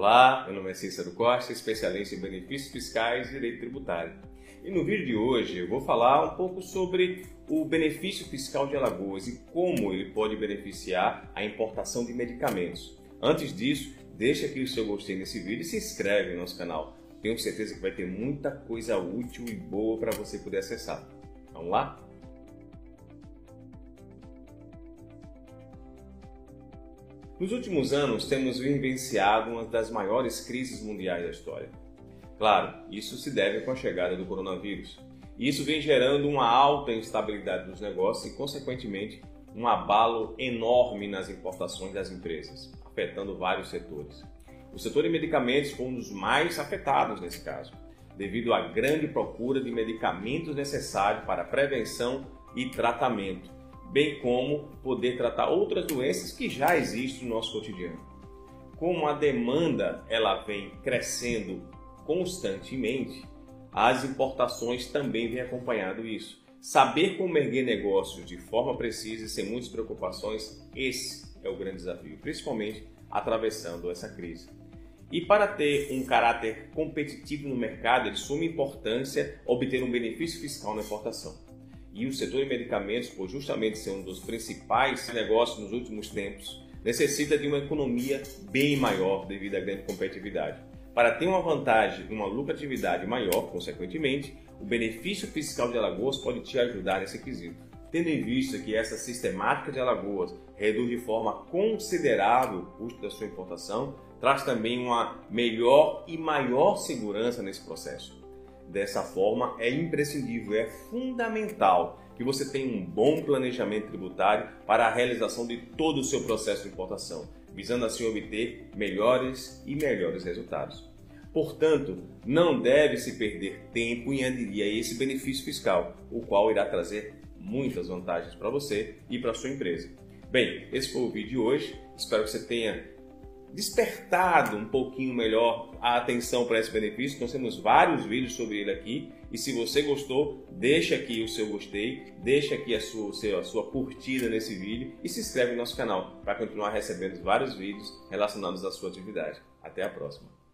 Olá, meu nome é Cícero Costa, especialista em benefícios fiscais e direito tributário. E no vídeo de hoje eu vou falar um pouco sobre o benefício fiscal de Alagoas e como ele pode beneficiar a importação de medicamentos. Antes disso, deixa aqui o seu gostei nesse vídeo e se inscreve no nosso canal. Tenho certeza que vai ter muita coisa útil e boa para você poder acessar. Vamos lá? Nos últimos anos, temos vivenciado uma das maiores crises mundiais da história. Claro, isso se deve com a chegada do coronavírus. E isso vem gerando uma alta instabilidade dos negócios e, consequentemente, um abalo enorme nas importações das empresas, afetando vários setores. O setor de medicamentos foi um dos mais afetados nesse caso, devido à grande procura de medicamentos necessários para prevenção e tratamento bem como poder tratar outras doenças que já existem no nosso cotidiano. Como a demanda ela vem crescendo constantemente, as importações também vêm acompanhando isso. Saber como erguer negócios de forma precisa e sem muitas preocupações, esse é o grande desafio, principalmente atravessando essa crise. E para ter um caráter competitivo no mercado, é de suma importância obter um benefício fiscal na importação. E o setor de medicamentos, por justamente ser um dos principais negócios nos últimos tempos, necessita de uma economia bem maior devido à grande competitividade. Para ter uma vantagem e uma lucratividade maior, consequentemente, o benefício fiscal de Alagoas pode te ajudar nesse quesito. Tendo em vista que essa sistemática de Alagoas reduz de forma considerável o custo da sua importação, traz também uma melhor e maior segurança nesse processo. Dessa forma, é imprescindível, é fundamental que você tenha um bom planejamento tributário para a realização de todo o seu processo de importação, visando assim obter melhores e melhores resultados. Portanto, não deve se perder tempo em aderir a esse benefício fiscal, o qual irá trazer muitas vantagens para você e para sua empresa. Bem, esse foi o vídeo de hoje. Espero que você tenha despertado um pouquinho melhor a atenção para esse benefício. Nós temos vários vídeos sobre ele aqui. E se você gostou, deixa aqui o seu gostei, deixa aqui a sua, a sua curtida nesse vídeo e se inscreve no nosso canal para continuar recebendo vários vídeos relacionados à sua atividade. Até a próxima!